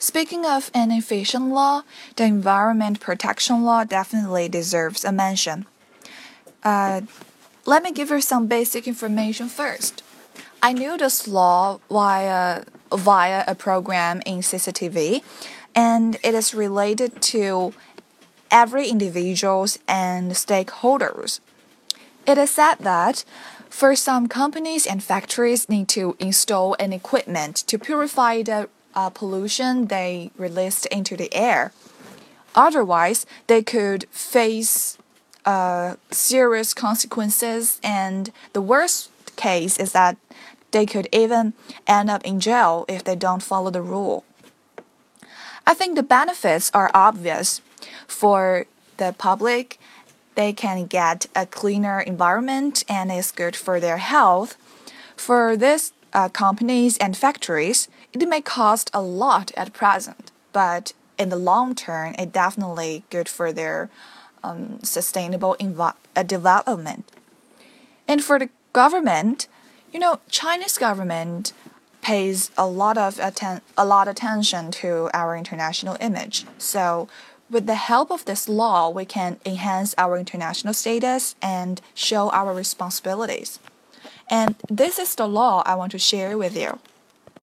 Speaking of an efficient law, the environment protection law definitely deserves a mention. Uh, let me give you some basic information first. I knew this law via via a program in CCTV, and it is related to every individuals and stakeholders. It is said that for some companies and factories need to install an equipment to purify the uh, pollution they released into the air. Otherwise, they could face uh, serious consequences, and the worst case is that they could even end up in jail if they don't follow the rule. I think the benefits are obvious for the public. They can get a cleaner environment and it's good for their health. For these uh, companies and factories, it may cost a lot at present, but in the long term, it definitely good for their um, sustainable uh, development. And for the government, you know, Chinese government pays a lot of atten- a lot of attention to our international image. So, with the help of this law, we can enhance our international status and show our responsibilities. And this is the law I want to share with you.